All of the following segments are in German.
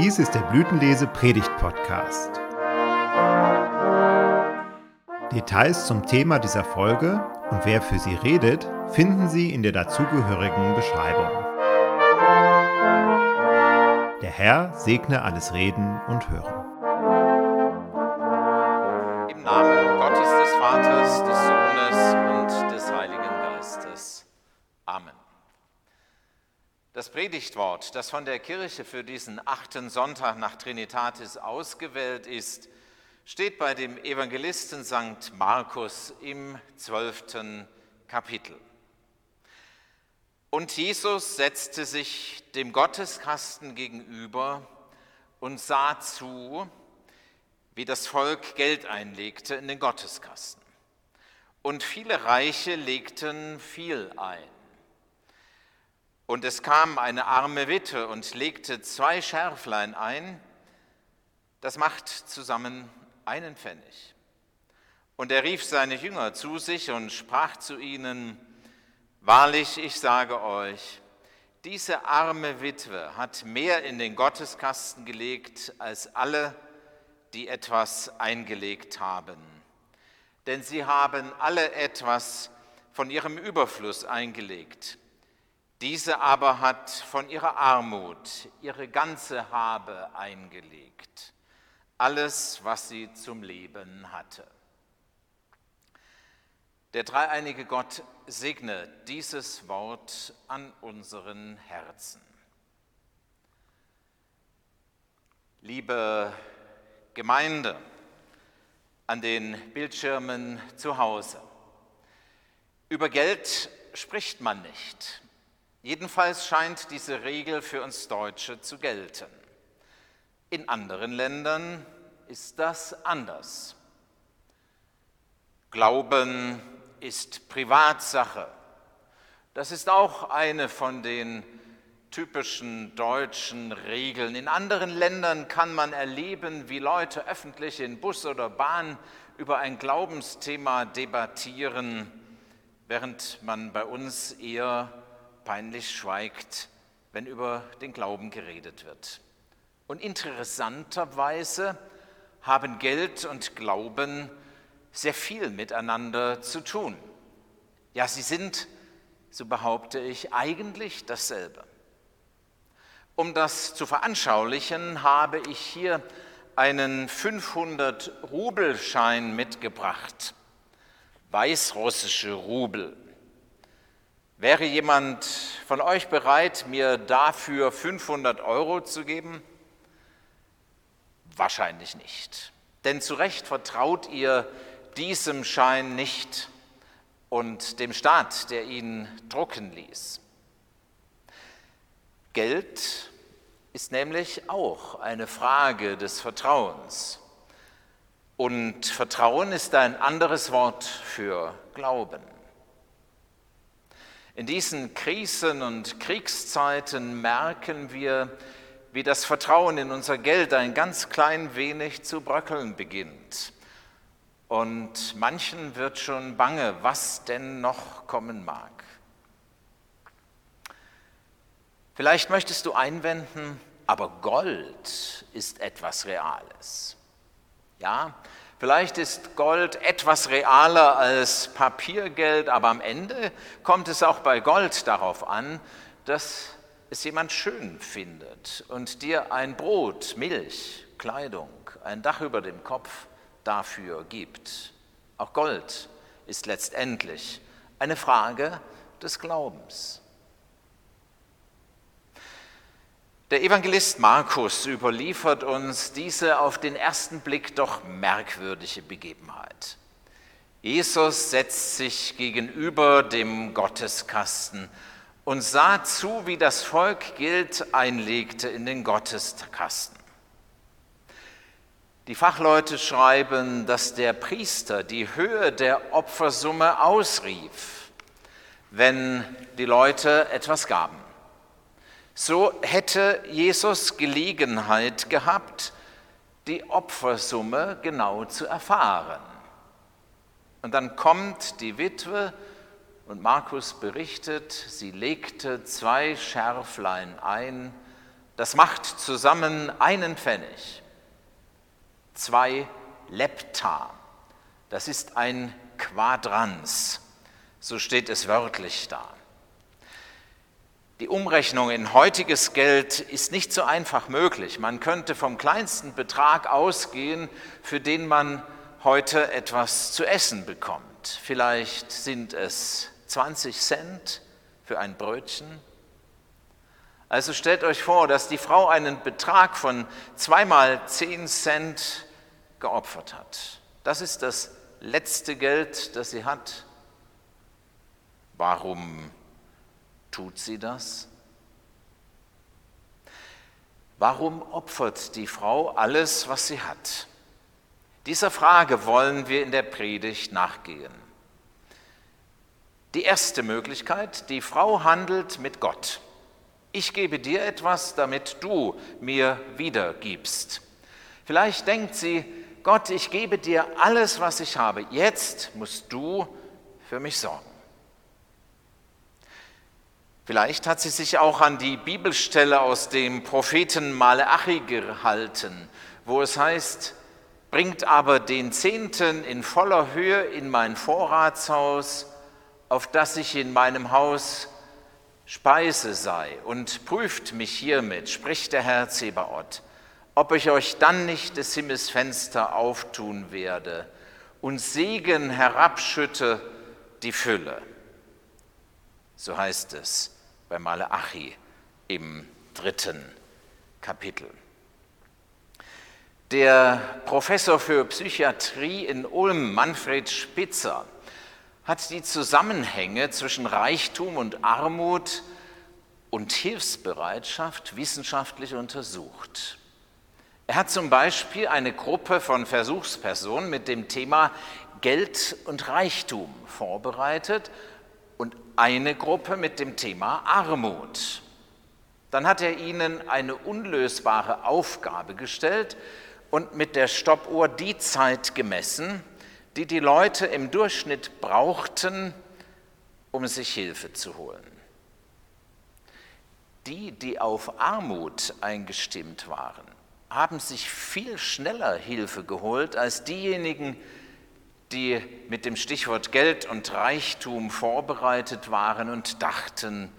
Dies ist der Blütenlese Predigt Podcast. Details zum Thema dieser Folge und wer für sie redet, finden Sie in der dazugehörigen Beschreibung. Der Herr segne alles Reden und Hören. Im Namen Gottes des Vaters, des Sohnes und des Heiligen Geistes. Amen. Das Predigtwort, das von der Kirche für diesen achten Sonntag nach Trinitatis ausgewählt ist, steht bei dem Evangelisten St. Markus im zwölften Kapitel. Und Jesus setzte sich dem Gotteskasten gegenüber und sah zu, wie das Volk Geld einlegte in den Gotteskasten. Und viele Reiche legten viel ein. Und es kam eine arme Witwe und legte zwei Schärflein ein, das macht zusammen einen Pfennig. Und er rief seine Jünger zu sich und sprach zu ihnen, Wahrlich, ich sage euch, diese arme Witwe hat mehr in den Gotteskasten gelegt als alle, die etwas eingelegt haben. Denn sie haben alle etwas von ihrem Überfluss eingelegt. Diese aber hat von ihrer Armut ihre ganze Habe eingelegt, alles, was sie zum Leben hatte. Der dreieinige Gott segne dieses Wort an unseren Herzen. Liebe Gemeinde an den Bildschirmen zu Hause, über Geld spricht man nicht. Jedenfalls scheint diese Regel für uns Deutsche zu gelten. In anderen Ländern ist das anders. Glauben ist Privatsache. Das ist auch eine von den typischen deutschen Regeln. In anderen Ländern kann man erleben, wie Leute öffentlich in Bus oder Bahn über ein Glaubensthema debattieren, während man bei uns eher peinlich schweigt, wenn über den Glauben geredet wird. Und interessanterweise haben Geld und Glauben sehr viel miteinander zu tun. Ja, sie sind, so behaupte ich, eigentlich dasselbe. Um das zu veranschaulichen, habe ich hier einen 500-Rubelschein mitgebracht. Weißrussische Rubel. Wäre jemand von euch bereit, mir dafür 500 Euro zu geben? Wahrscheinlich nicht. Denn zu Recht vertraut ihr diesem Schein nicht und dem Staat, der ihn drucken ließ. Geld ist nämlich auch eine Frage des Vertrauens. Und Vertrauen ist ein anderes Wort für Glauben. In diesen Krisen und Kriegszeiten merken wir, wie das Vertrauen in unser Geld ein ganz klein wenig zu bröckeln beginnt. Und manchen wird schon bange, was denn noch kommen mag. Vielleicht möchtest du einwenden, aber Gold ist etwas Reales. Ja, Vielleicht ist Gold etwas realer als Papiergeld, aber am Ende kommt es auch bei Gold darauf an, dass es jemand schön findet und dir ein Brot, Milch, Kleidung, ein Dach über dem Kopf dafür gibt. Auch Gold ist letztendlich eine Frage des Glaubens. Der Evangelist Markus überliefert uns diese auf den ersten Blick doch merkwürdige Begebenheit. Jesus setzt sich gegenüber dem Gotteskasten und sah zu, wie das Volk Geld einlegte in den Gotteskasten. Die Fachleute schreiben, dass der Priester die Höhe der Opfersumme ausrief, wenn die Leute etwas gaben. So hätte Jesus Gelegenheit gehabt, die Opfersumme genau zu erfahren. Und dann kommt die Witwe und Markus berichtet, sie legte zwei Schärflein ein Das macht zusammen einen Pfennig. Zwei Lepta, das ist ein Quadrans, so steht es wörtlich da. Die Umrechnung in heutiges Geld ist nicht so einfach möglich. Man könnte vom kleinsten Betrag ausgehen, für den man heute etwas zu essen bekommt. Vielleicht sind es 20 Cent für ein Brötchen. Also stellt euch vor, dass die Frau einen Betrag von zweimal 10 Cent geopfert hat. Das ist das letzte Geld, das sie hat. Warum tut sie das? Warum opfert die Frau alles, was sie hat? Dieser Frage wollen wir in der Predigt nachgehen. Die erste Möglichkeit, die Frau handelt mit Gott. Ich gebe dir etwas, damit du mir wiedergibst. Vielleicht denkt sie, Gott, ich gebe dir alles, was ich habe. Jetzt musst du für mich sorgen. Vielleicht hat sie sich auch an die Bibelstelle aus dem Propheten Maleachi gehalten, wo es heißt, bringt aber den Zehnten in voller Höhe in mein Vorratshaus, auf das ich in meinem Haus Speise sei, und prüft mich hiermit, spricht der Herr Zebaoth, ob ich euch dann nicht des Himmels Fenster auftun werde und Segen herabschütte die Fülle. So heißt es bei Maleachi im dritten Kapitel. Der Professor für Psychiatrie in Ulm, Manfred Spitzer, hat die Zusammenhänge zwischen Reichtum und Armut und Hilfsbereitschaft wissenschaftlich untersucht. Er hat zum Beispiel eine Gruppe von Versuchspersonen mit dem Thema Geld und Reichtum vorbereitet und eine Gruppe mit dem Thema Armut. Dann hat er ihnen eine unlösbare Aufgabe gestellt und mit der Stoppuhr die Zeit gemessen, die die Leute im Durchschnitt brauchten, um sich Hilfe zu holen. Die, die auf Armut eingestimmt waren, haben sich viel schneller Hilfe geholt als diejenigen, die mit dem Stichwort Geld und Reichtum vorbereitet waren und dachten,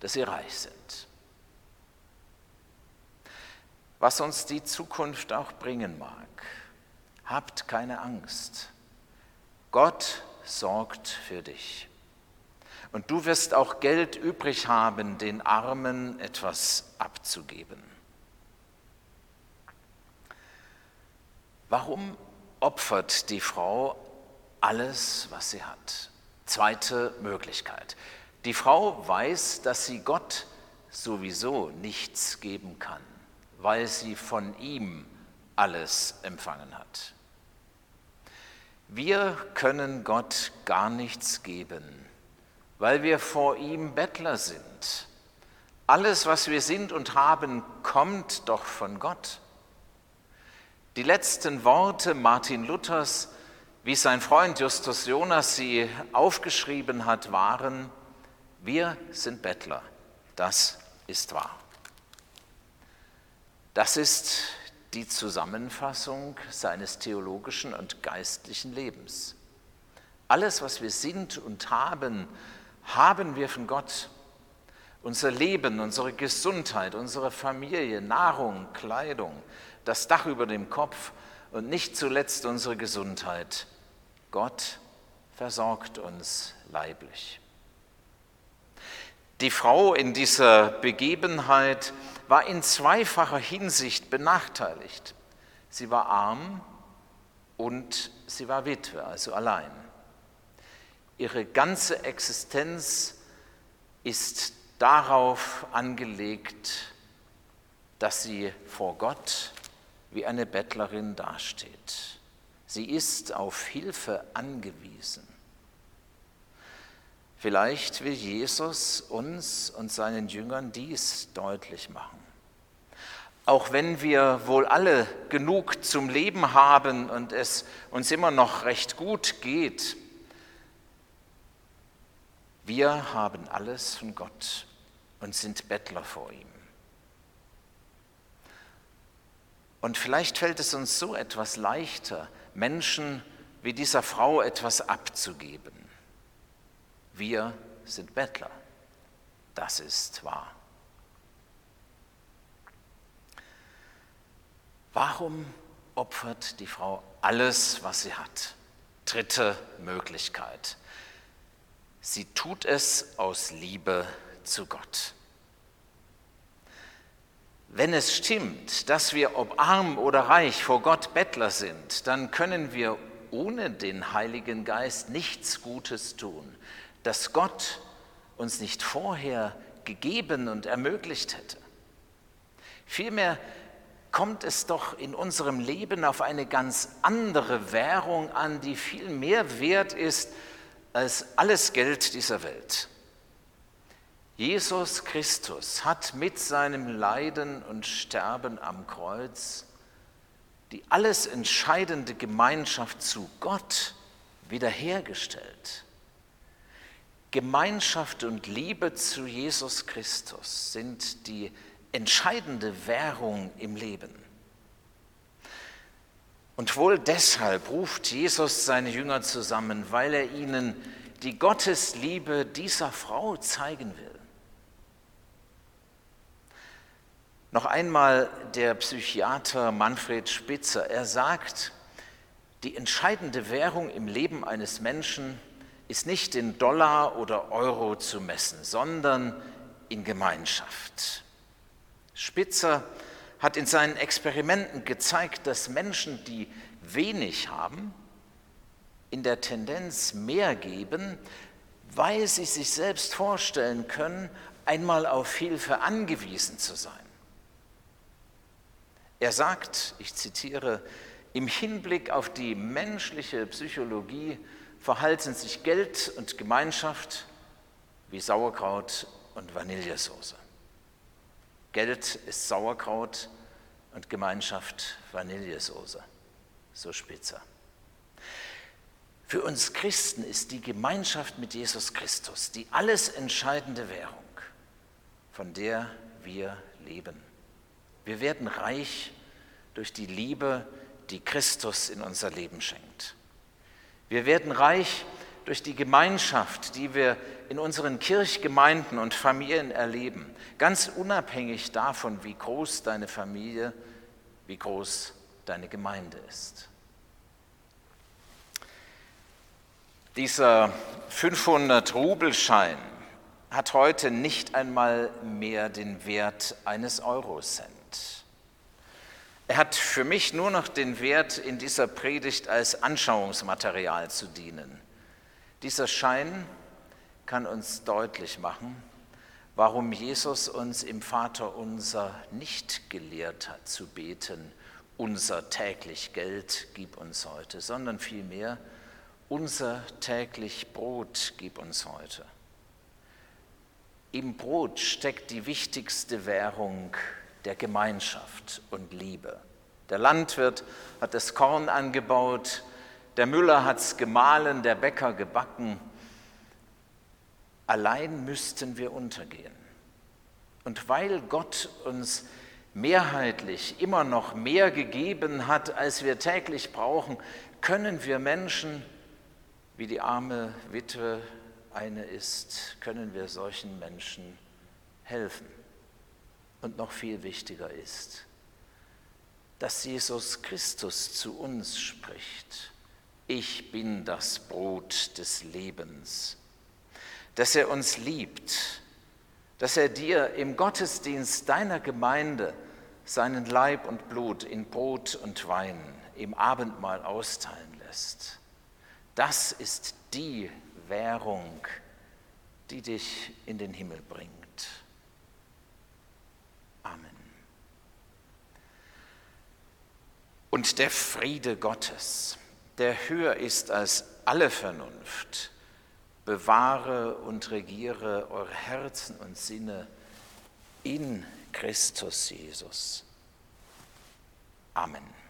dass sie reich sind. Was uns die Zukunft auch bringen mag, habt keine Angst. Gott sorgt für dich. Und du wirst auch Geld übrig haben, den Armen etwas abzugeben. Warum opfert die Frau alles, was sie hat. Zweite Möglichkeit. Die Frau weiß, dass sie Gott sowieso nichts geben kann, weil sie von ihm alles empfangen hat. Wir können Gott gar nichts geben, weil wir vor ihm Bettler sind. Alles, was wir sind und haben, kommt doch von Gott. Die letzten Worte Martin Luthers, wie sein Freund Justus Jonas sie aufgeschrieben hat, waren, wir sind Bettler, das ist wahr. Das ist die Zusammenfassung seines theologischen und geistlichen Lebens. Alles, was wir sind und haben, haben wir von Gott. Unser Leben, unsere Gesundheit, unsere Familie, Nahrung, Kleidung, das Dach über dem Kopf und nicht zuletzt unsere Gesundheit. Gott versorgt uns leiblich. Die Frau in dieser Begebenheit war in zweifacher Hinsicht benachteiligt. Sie war arm und sie war Witwe, also allein. Ihre ganze Existenz ist darauf angelegt, dass sie vor Gott wie eine Bettlerin dasteht. Sie ist auf Hilfe angewiesen. Vielleicht will Jesus uns und seinen Jüngern dies deutlich machen. Auch wenn wir wohl alle genug zum Leben haben und es uns immer noch recht gut geht, wir haben alles von Gott und sind Bettler vor ihm. Und vielleicht fällt es uns so etwas leichter, Menschen wie dieser Frau etwas abzugeben. Wir sind Bettler. Das ist wahr. Warum opfert die Frau alles, was sie hat? Dritte Möglichkeit. Sie tut es aus Liebe zu Gott. Wenn es stimmt, dass wir, ob arm oder reich, vor Gott Bettler sind, dann können wir ohne den Heiligen Geist nichts Gutes tun, das Gott uns nicht vorher gegeben und ermöglicht hätte. Vielmehr kommt es doch in unserem Leben auf eine ganz andere Währung an, die viel mehr wert ist als alles Geld dieser Welt. Jesus Christus hat mit seinem Leiden und Sterben am Kreuz die alles entscheidende Gemeinschaft zu Gott wiederhergestellt. Gemeinschaft und Liebe zu Jesus Christus sind die entscheidende Währung im Leben. Und wohl deshalb ruft Jesus seine Jünger zusammen, weil er ihnen die Gottesliebe dieser Frau zeigen will. Noch einmal der Psychiater Manfred Spitzer. Er sagt, die entscheidende Währung im Leben eines Menschen ist nicht in Dollar oder Euro zu messen, sondern in Gemeinschaft. Spitzer hat in seinen Experimenten gezeigt, dass Menschen, die wenig haben, in der Tendenz mehr geben, weil sie sich selbst vorstellen können, einmal auf Hilfe angewiesen zu sein. Er sagt, ich zitiere, im Hinblick auf die menschliche Psychologie verhalten sich Geld und Gemeinschaft wie Sauerkraut und Vanillesoße. Geld ist Sauerkraut und Gemeinschaft Vanillesoße, so spitzer. Für uns Christen ist die Gemeinschaft mit Jesus Christus die alles entscheidende Währung, von der wir leben. Wir werden reich durch die Liebe, die Christus in unser Leben schenkt. Wir werden reich durch die Gemeinschaft, die wir in unseren Kirchgemeinden und Familien erleben, ganz unabhängig davon, wie groß deine Familie, wie groß deine Gemeinde ist. Dieser 500-Rubelschein hat heute nicht einmal mehr den Wert eines Eurocent. Er hat für mich nur noch den Wert, in dieser Predigt als Anschauungsmaterial zu dienen. Dieser Schein kann uns deutlich machen, warum Jesus uns im Vater unser nicht gelehrt hat zu beten, unser täglich Geld gib uns heute, sondern vielmehr unser täglich Brot gib uns heute. Im Brot steckt die wichtigste Währung der Gemeinschaft und Liebe. Der Landwirt hat das Korn angebaut, der Müller hat es gemahlen, der Bäcker gebacken. Allein müssten wir untergehen. Und weil Gott uns mehrheitlich immer noch mehr gegeben hat, als wir täglich brauchen, können wir Menschen, wie die arme Witwe eine ist, können wir solchen Menschen helfen und noch viel wichtiger ist, dass Jesus Christus zu uns spricht. Ich bin das Brot des Lebens. Dass er uns liebt, dass er dir im Gottesdienst deiner Gemeinde seinen Leib und Blut in Brot und Wein im Abendmahl austeilen lässt. Das ist die Währung, die dich in den Himmel bringt. Amen. Und der Friede Gottes, der höher ist als alle Vernunft, bewahre und regiere eure Herzen und Sinne in Christus Jesus. Amen.